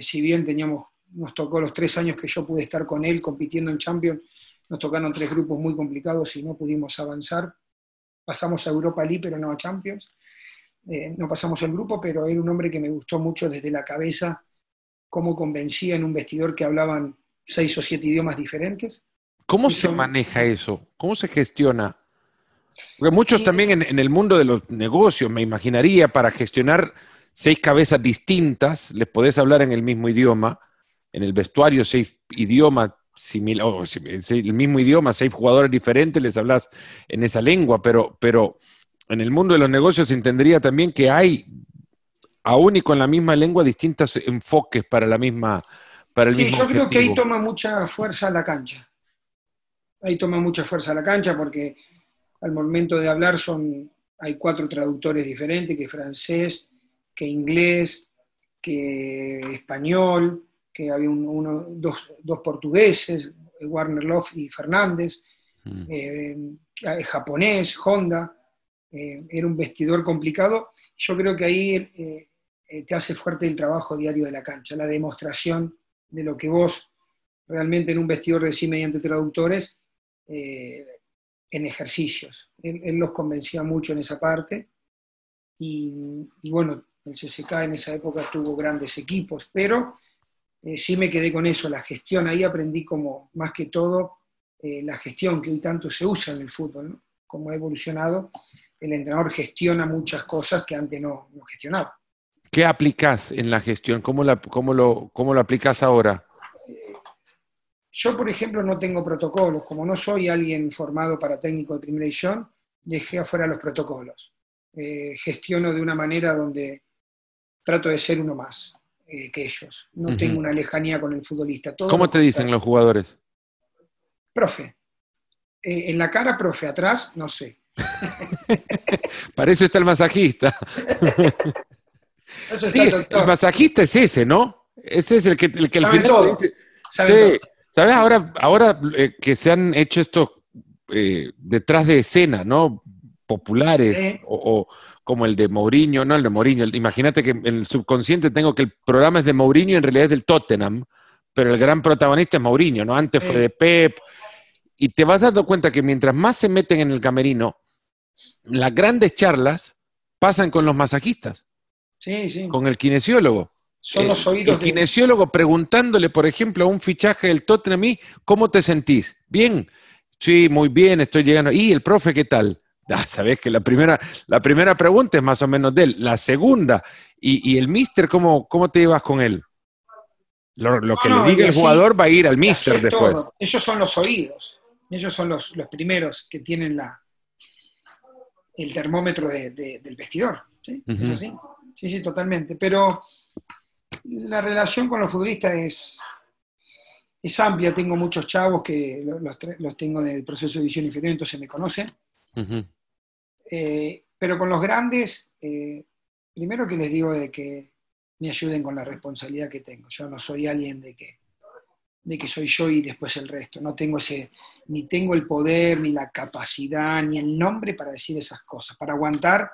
si bien teníamos, nos tocó los tres años que yo pude estar con él compitiendo en Champions, nos tocaron tres grupos muy complicados y no pudimos avanzar. Pasamos a Europa League, pero no a Champions. Eh, no pasamos el grupo, pero era un hombre que me gustó mucho desde la cabeza, cómo convencía en un vestidor que hablaban seis o siete idiomas diferentes.
¿Cómo se maneja eso? ¿Cómo se gestiona? Porque muchos también en, en, el mundo de los negocios, me imaginaría, para gestionar seis cabezas distintas, les podés hablar en el mismo idioma, en el vestuario seis idiomas similar, o el mismo idioma, seis jugadores diferentes, les hablas en esa lengua, pero, pero en el mundo de los negocios entendería también que hay, aún y con la misma lengua, distintos enfoques para la misma. Para el sí, yo
creo que ahí toma mucha fuerza la cancha. Ahí toma mucha fuerza la cancha porque al momento de hablar son, hay cuatro traductores diferentes, que francés, que inglés, que español, que había uno, dos, portugueses, Warner Love y Fernández, mm. eh, japonés, Honda, eh, era un vestidor complicado. Yo creo que ahí eh, te hace fuerte el trabajo diario de la cancha, la demostración de lo que vos realmente en un vestidor decís mediante traductores en ejercicios. Él, los convencía mucho en esa parte y, bueno, el CSK en esa época tuvo grandes equipos, pero eh, sí me quedé con eso, la gestión. Ahí aprendí como, más que todo, eh, la gestión que hoy tanto se usa en el fútbol, como ha evolucionado. El entrenador gestiona muchas cosas que antes no, no gestionaba.
¿Qué aplicás en la gestión? ¿Cómo, la, cómo, lo, cómo lo aplicás ahora?
Yo, por ejemplo, no tengo protocolos. Como no soy alguien formado para técnico de primera edición, dejé afuera los protocolos. eh, gestiono de una manera donde trato de ser uno más eh, que ellos. No tengo una lejanía con el futbolista.
¿Cómo te dicen los jugadores?
Profe. en la cara, profe. Atrás, no sé.
Para eso está el masajista. el, masajista es ese, ¿no? Ese es el que, el que al final dice. ¿Sabes? Ahora, ahora eh, que se han hecho estos eh, detrás de escena, ¿no? Populares, o, como el de Mourinho, no el de Mourinho. Imagínate que en el subconsciente tengo que el programa es de Mourinho, en realidad es del Tottenham, pero el gran protagonista es Mourinho, ¿no? Antes fue de Pep. Y te vas dando cuenta que mientras más se meten en el camerino, las grandes charlas pasan con los masajistas.
Sí, sí.
Con el kinesiólogo.
Son los oídos.
El kinesiólogo preguntándole, por ejemplo, a un fichaje del Tottenham, ¿cómo te sentís? Bien. Sí, muy bien, estoy llegando. ¿Y el profe qué tal? Ah, sabes que la primera, la primera pregunta es más o menos de él. La segunda, ¿y, el mister cómo, cómo te llevas con él? Lo, que le diga el jugador va a ir al mister después.
Ellos son los oídos. Ellos son los, los primeros que tienen la, el termómetro del vestidor. ¿sí? Es así. Sí, sí, totalmente. Pero la relación con los futbolistas es, es amplia. Tengo muchos chavos que los, tengo del proceso de visión inferior, entonces me conocen. Eh, pero con los grandes, eh, primero que les digo de que me ayuden con la responsabilidad que tengo. Yo no soy alguien de que de que soy yo y después el resto. No tengo ese, ni tengo el poder, ni la capacidad, ni el nombre para decir esas cosas, para aguantar,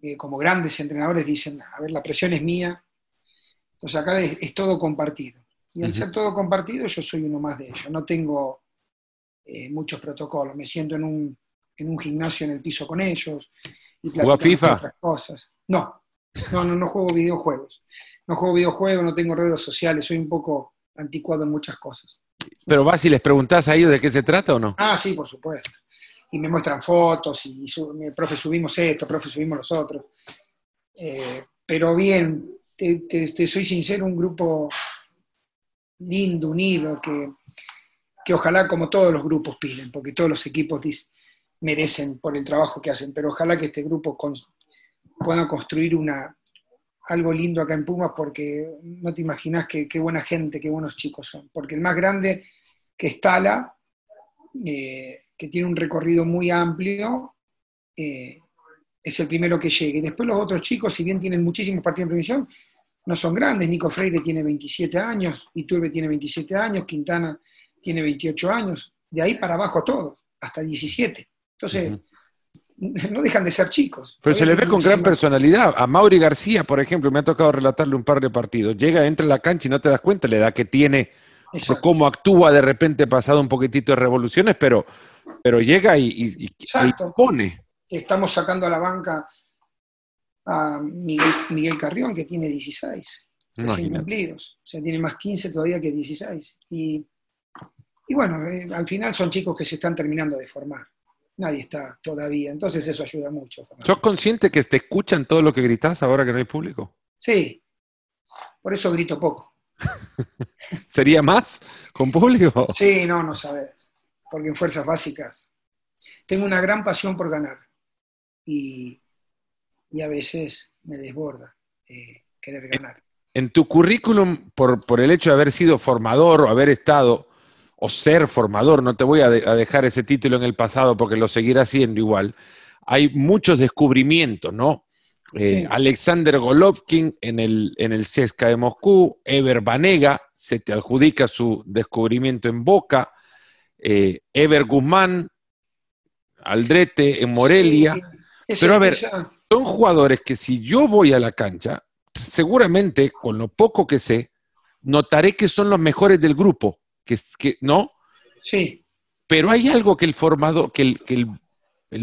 eh, como grandes entrenadores dicen, a ver, la presión es mía. Entonces acá es, todo compartido. Y al ser todo compartido, yo soy uno más de ellos. No tengo eh, muchos protocolos. Me siento en un, en un gimnasio en el piso con ellos.
Y FIFA? Otras
cosas. No, no, no, no juego videojuegos. No juego videojuegos, no tengo redes sociales, soy un poco anticuado en muchas cosas.
Pero vas y les preguntás a ellos de qué se trata o no?
Ah, sí, por supuesto. Y me muestran fotos y, profe, subimos esto, profe, subimos los otros. Eh, pero bien, te, soy sincero, un grupo lindo, unido, que, que ojalá como todos los grupos piden, porque todos los equipos merecen por el trabajo que hacen, pero ojalá que este grupo pueda construir una, algo lindo acá en Pumas porque no te imaginas qué, buena gente, qué buenos chicos son. Porque el más grande que es Tala, eh, que tiene un recorrido muy amplio, eh, es el primero que llega. Y después los otros chicos, si bien tienen muchísimos partidos en previsión, no son grandes. Nico Freire tiene 27 años, Iturbe tiene 27 años, Quintana tiene 28 años. De ahí para abajo todos, hasta 17. Entonces, no dejan de ser chicos.
Pero se le ve con gran personalidad. A Mauri García, por ejemplo, me ha tocado relatarle un par de partidos. Llega, entra a la cancha y no te das cuenta la edad que tiene, o cómo actúa de repente pasado un poquitito de revoluciones, pero, pero llega y, pone.
Estamos sacando a la banca a Miguel, Carrión, que tiene 16, recién cumplidos. O sea, tiene más 15 todavía que 16. Y, bueno, eh, al final son chicos que se están terminando de formar nadie está todavía. Entonces eso ayuda mucho.
¿Sos consciente que te escuchan todo lo que gritas ahora que no hay público?
Sí, por eso grito poco.
¿Sería más con público?
Sí, no, no sabes. Porque en fuerzas básicas tengo una gran pasión por ganar y, a veces me desborda eh, querer ganar.
En tu currículum, por, por el hecho de haber sido formador o haber estado o ser formador, no te voy a, dejar ese título en el pasado porque lo seguirá siendo igual, hay muchos descubrimientos, ¿no? Eh, Alexander Golovkin en el, en el CESCA de Moscú, Ever Banega se te adjudica su descubrimiento en Boca, eh, Ever Guzmán, Aldrete en Morelia. Pero a ver, son jugadores que si yo voy a la cancha, seguramente con lo poco que sé, notaré que son los mejores del grupo que, ¿no?
Sí.
Pero hay algo que el formador, que el, que el,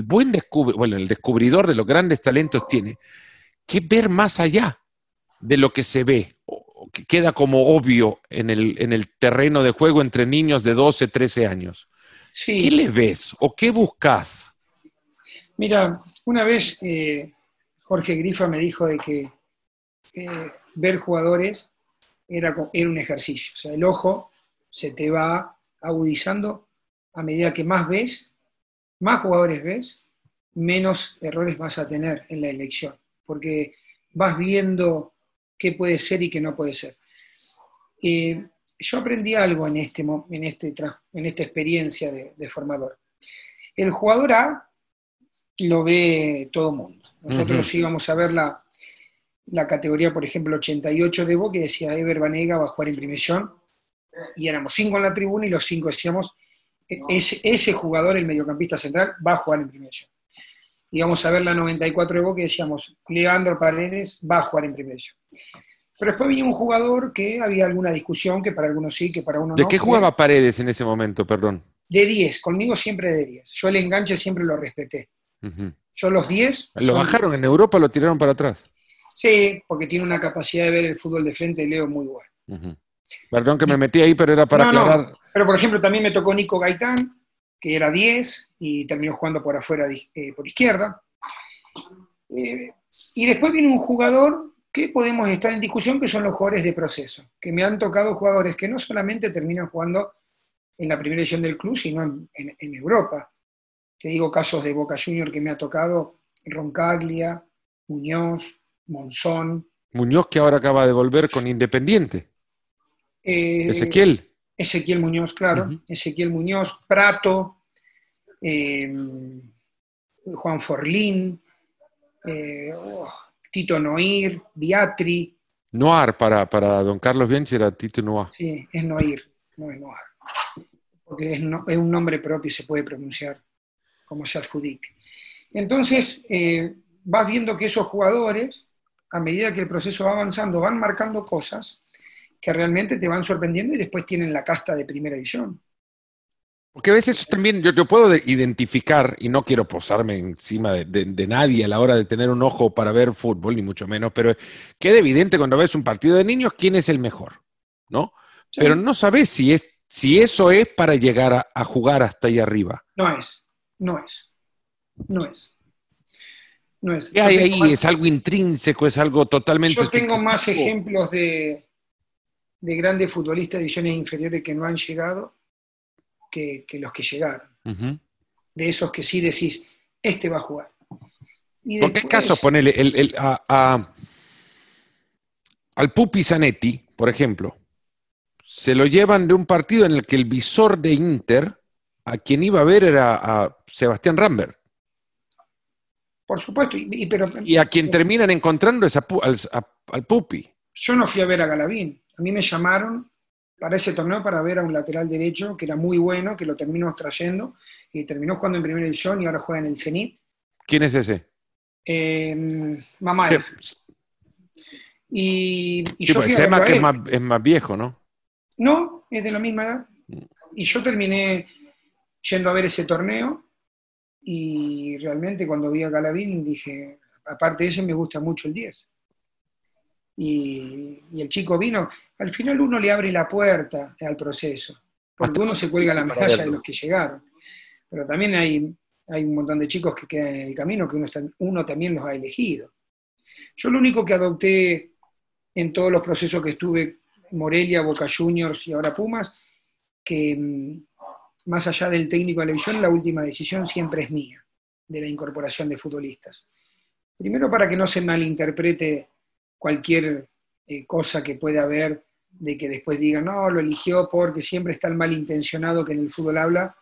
buen descubridor, bueno, el descubridor de los grandes talentos tiene, que ver más allá de lo que se ve, o que queda como obvio en el, en el terreno de juego entre niños de 12, 13 años. Sí. ¿Qué le ves o qué buscas?
Mira, una vez eh, Jorge Grifa me dijo de que eh, ver jugadores era, era, un ejercicio. O sea, el ojo se te va agudizando a medida que más ves, más jugadores ves, menos errores vas a tener en la elección, porque vas viendo qué puede ser y qué no puede ser. Eh, yo aprendí algo en, este, en, este, en esta experiencia de, formador. El jugador A lo ve todo el mundo. Nosotros íbamos a ver la, la, categoría, por ejemplo, 88 de Bo, que decía Ever Banega va a jugar en primisión, y éramos cinco en la tribuna y los cinco decíamos, ese, ese jugador, el mediocampista central, va a jugar en primisión. Íbamos a ver la 94 de Bo, que decíamos, Leandro Paredes va a jugar en primisión. Pero después venía un jugador que había alguna discusión, que para algunos sí, que para unos
no.
¿De
qué jugaba Paredes en ese momento, perdón?
De 10, conmigo siempre de 10. Yo el enganche siempre lo respeté. Yo los 10...
¿Lo bajaron en Europa, lo tiraron para atrás?
Sí, porque tiene una capacidad de ver el fútbol de frente de Leo muy buena.
Perdón que me metí ahí, pero era para aclarar.
Pero por ejemplo, también me tocó Nico Gaitán, que era 10 y terminó jugando por afuera, eh, por izquierda. Eh, y después viene un jugador que podemos estar en discusión, que son los jugadores de proceso, que me han tocado jugadores que no solamente terminan jugando en la primera edición del club, sino en, Europa. Te digo casos de Boca Junior que me ha tocado Roncaglia, Muñoz, Monzón.
Muñoz que ahora acaba de volver con Independiente. Eh, Ezequiel.
Ezequiel Muñoz, claro. Ezequiel Muñoz, Prato, eh, Juan Forlín, eh, oh, Tito Noir, Beatri.
Noir, para, para don Carlos Bianchi era Tito Noir.
Sí, es Noir, no es Noir. Porque es, un nombre propio y se puede pronunciar como se adjudique. Entonces, vas viendo que esos jugadores, a medida que el proceso va avanzando, van marcando cosas que realmente te van sorprendiendo y después tienen la casta de primera edición.
Porque a veces también yo, yo, puedo identificar, y no quiero posarme encima de, nadie a la hora de tener un ojo para ver fútbol, ni mucho menos, pero queda evidente cuando ves un partido de niños quién es el mejor, ¿no? Pero no sabes si, es, si eso es para llegar a, jugar hasta ahí arriba.
No es, no es, no es. No es.
¿Qué hay ahí? ¿Es algo intrínseco? ¿Es algo totalmente...
Yo tengo más ejemplos de, de grandes futbolistas de divisiones inferiores que no han llegado que, los que llegaron. De esos que sí decís, este va a jugar.
¿Por qué caso ponele el, al Pupi Zanetti, por ejemplo? Se lo llevan de un partido en el que el visor de Inter, a quien iba a ver era a Sebastián Rambert.
Por supuesto, y, pero,
y a quien terminan encontrando es al Pupi.
Yo no fui a ver a Galavín. A mí me llamaron para ese torneo para ver a un lateral derecho que era muy bueno, que lo terminamos trayendo, y terminó jugando en primera división y ahora juega en el Zenit.
¿Quién es ese?
Eh, Mamá. Y,
y yo que es más, es más viejo, ¿no?
No, es de la misma edad. Mm. Y yo terminé yendo a ver ese torneo y realmente cuando vi a Galavín dije, aparte de ese me gusta mucho el 10 y, el chico vino, al final uno le abre la puerta al proceso, porque uno se cuelga la medalla de los que llegaron, pero también hay, hay un montón de chicos que quedan en el camino que uno, uno también los ha elegido. Yo lo único que adopté en todos los procesos que estuve, Morelia, Boca Juniors y ahora Pumas, que mm, más allá del técnico de la edición, la última decisión siempre es mía, de la incorporación de futbolistas. Primero para que no se malinterprete cualquier eh, cosa que pueda haber de que después digan, no, lo eligió porque siempre está el malintencionado que en el fútbol habla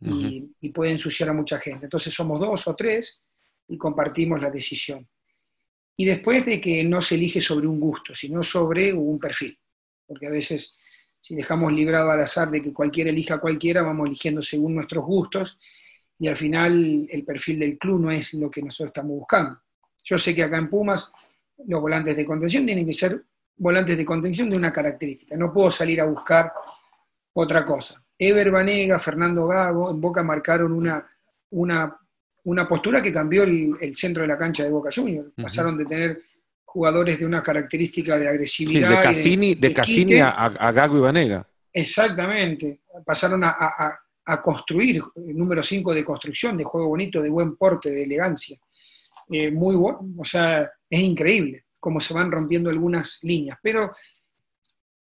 y, puede ensuciar a mucha gente. Entonces somos dos o tres y compartimos la decisión. Y después de que no se elige sobre un gusto, sino sobre un perfil. Porque a veces, si dejamos librado al azar de que cualquiera elija a cualquiera, vamos eligiendo según nuestros gustos y al final el perfil del club no es lo que nosotros estamos buscando. Yo sé que acá en Pumas los volantes de contención tienen que ser volantes de contención de una característica. No puedo salir a buscar otra cosa. Ever Banega, Fernando Gago, en Boca marcaron una, una, postura que cambió el, centro de la cancha de Boca Juniors. Pasaron de tener jugadores de una característica de agresividad.
de Cassini, de, a, Gago y Banega.
Exactamente. Pasaron a, construir, el número 5 de construcción, de juego bonito, de buen porte, de elegancia. Eh, muy bueno, o sea, es increíble cómo se van rompiendo algunas líneas, pero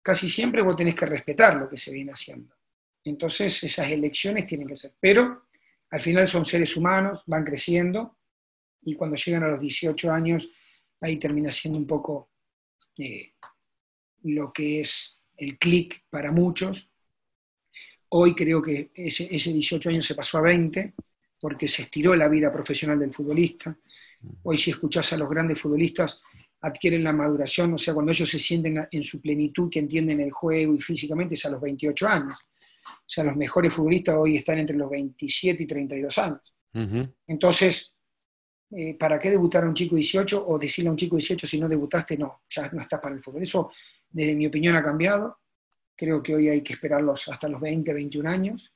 casi siempre vos tenés que respetar lo que se viene haciendo. Entonces esas elecciones tienen que ser. Pero al final son seres humanos, van creciendo y cuando llegan a los 18 años, ahí termina siendo un poco eh, lo que es el clic para muchos. Hoy creo que ese, ese 18 años se pasó a 20 porque se estiró la vida profesional del futbolista. Hoy si escuchás a los grandes futbolistas, adquieren la maduración, o sea, cuando ellos se sienten en su plenitud, que entienden el juego y físicamente es a los 28 años. O sea, los mejores futbolistas hoy están entre los 27 y 32 años. Entonces, eh, ¿para qué debutar a un chico 18 o decirle a un chico 18 si no debutaste? No, ya no estás para el fútbol. Eso, desde mi opinión, ha cambiado. Creo que hoy hay que esperarlos hasta los 20, 21 años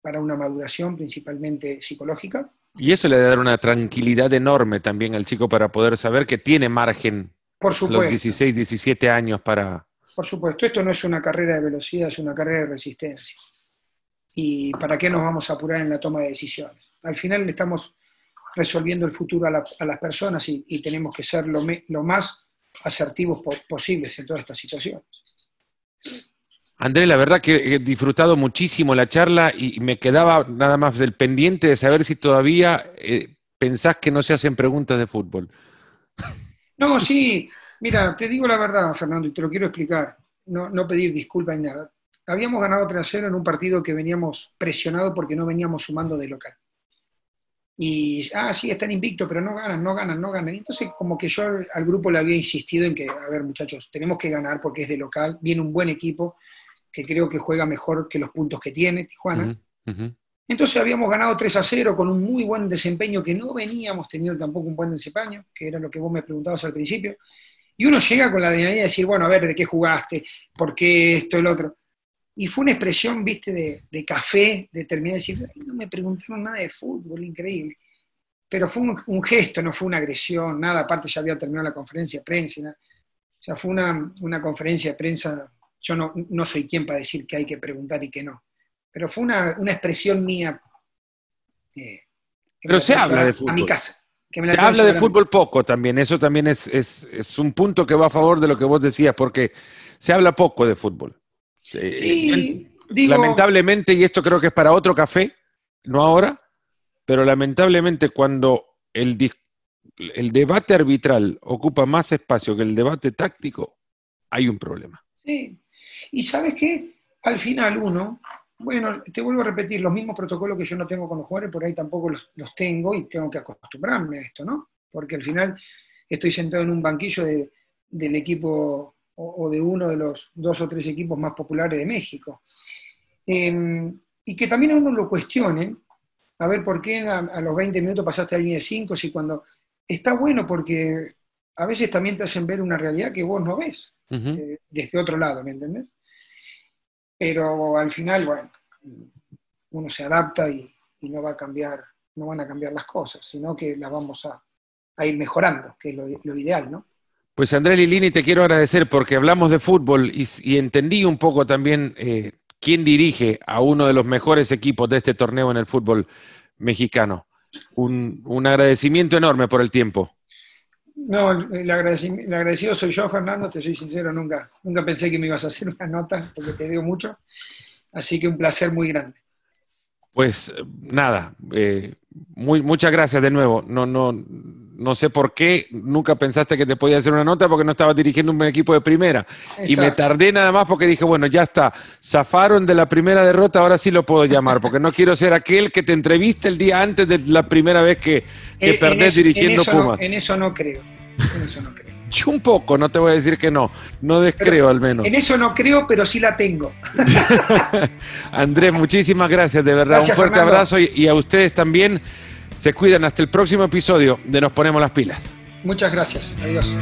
para una maduración principalmente psicológica.
Y eso le da una tranquilidad enorme también al chico para poder saber que tiene margen
Por supuesto.
los 16, 17 años para...
Por supuesto, esto no es una carrera de velocidad, es una carrera de resistencia. ¿Y para qué nos vamos a apurar en la toma de decisiones? Al final le estamos resolviendo el futuro a, las personas y, tenemos que ser lo, lo más asertivos posibles en todas estas situaciones.
Andrés, la verdad que he disfrutado muchísimo la charla y me quedaba nada más del pendiente de saber si todavía eh, pensás que no se hacen preguntas de fútbol.
No, sí, mira, te digo la verdad, Fernando, y te lo quiero explicar, no, no pedir disculpas ni nada. Habíamos ganado 3 0 en un partido que veníamos presionado porque no veníamos sumando de local. Y, ah, sí, están invictos, pero no ganan, no ganan, no ganan. Entonces, como que yo al grupo le había insistido en que, a ver, muchachos, tenemos que ganar porque es de local, viene un buen equipo, que creo que juega mejor que los puntos que tiene Tijuana. Entonces habíamos ganado 3 a 0 con un muy buen desempeño que no veníamos teniendo tampoco un buen desempeño, que era lo que vos me preguntabas al principio. Y uno llega con la adrenalina de decir, bueno, a ver, ¿de qué jugaste? ¿Por qué esto, el otro? Y fue una expresión, viste, de, café, de terminar de decir, no me preguntaron nada de fútbol, increíble. Pero fue un, gesto, no fue una agresión, nada, aparte ya había terminado la conferencia de prensa. O sea, fue una, una conferencia de prensa yo no, no, soy quien para decir que hay que preguntar y que no. Pero fue una, una expresión mía.
Eh, Pero se habla de fútbol. A mi casa. se habla de fútbol poco también. Eso también es, es, es, un punto que va a favor de lo que vos decías, porque se habla poco de fútbol.
Sí,
lamentablemente, y esto creo que es para otro café, no ahora, pero lamentablemente cuando el, el debate arbitral ocupa más espacio que el debate táctico, hay un problema.
Sí, y sabes qué, al final uno, bueno, te vuelvo a repetir, los mismos protocolos que yo no tengo con los jugadores, por ahí tampoco los, tengo y tengo que acostumbrarme a esto, ¿no? Porque al final estoy sentado en un banquillo del equipo o, de uno de los dos o tres equipos más populares de México. Em, y que también a uno lo cuestionen, a ver por qué a, los 20 minutos pasaste a línea de 5, si cuando... Está bueno porque a veces también te hacen ver una realidad que vos no ves, eh, desde otro lado, ¿me entendés? pero al final, bueno, uno se adapta y, no va a cambiar, no van a cambiar las cosas, sino que las vamos a, ir mejorando, que es lo, ideal, ¿no?
Pues Andrés Lilini, te quiero agradecer porque hablamos de fútbol y, entendí un poco también eh, quién dirige a uno de los mejores equipos de este torneo en el fútbol mexicano. un agradecimiento enorme por el tiempo.
No, el agradecido, soy yo, Fernando, te soy sincero, nunca, nunca pensé que me ibas a hacer una nota, porque te digo mucho. Así que un placer muy grande.
Pues nada, eh, muy, muchas gracias de nuevo. No, no, no sé por qué nunca pensaste que te podía hacer una nota porque no estabas dirigiendo un equipo de primera. Y me tardé nada más porque dije, bueno, ya está, zafaron de la primera derrota, ahora sí lo puedo llamar, porque no quiero ser aquel que te entreviste el día antes de la primera vez que, que perdés dirigiendo Pumas.
en eso no creo, en eso no creo.
Yo un poco, no te voy a decir que no, no descreo al menos.
En eso no creo, pero sí la tengo.
Andrés, muchísimas gracias, de verdad. un fuerte abrazo y a ustedes también. Se cuidan hasta el próximo episodio de Nos Ponemos las Pilas.
Muchas gracias. Adiós.